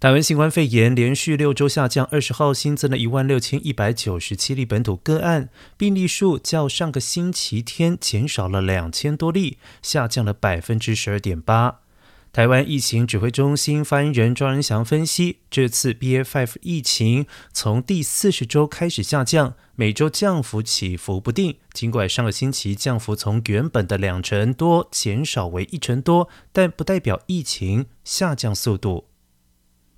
台湾新冠肺炎连续六周下降，二十号新增了一万六千一百九十七例本土个案，病例数较上个星期天减少了两千多例，下降了百分之十二点八。台湾疫情指挥中心发言人庄仁祥分析，这次 BA.5 疫情从第四十周开始下降，每周降幅起伏不定。尽管上个星期降幅从原本的两成多减少为一成多，但不代表疫情下降速度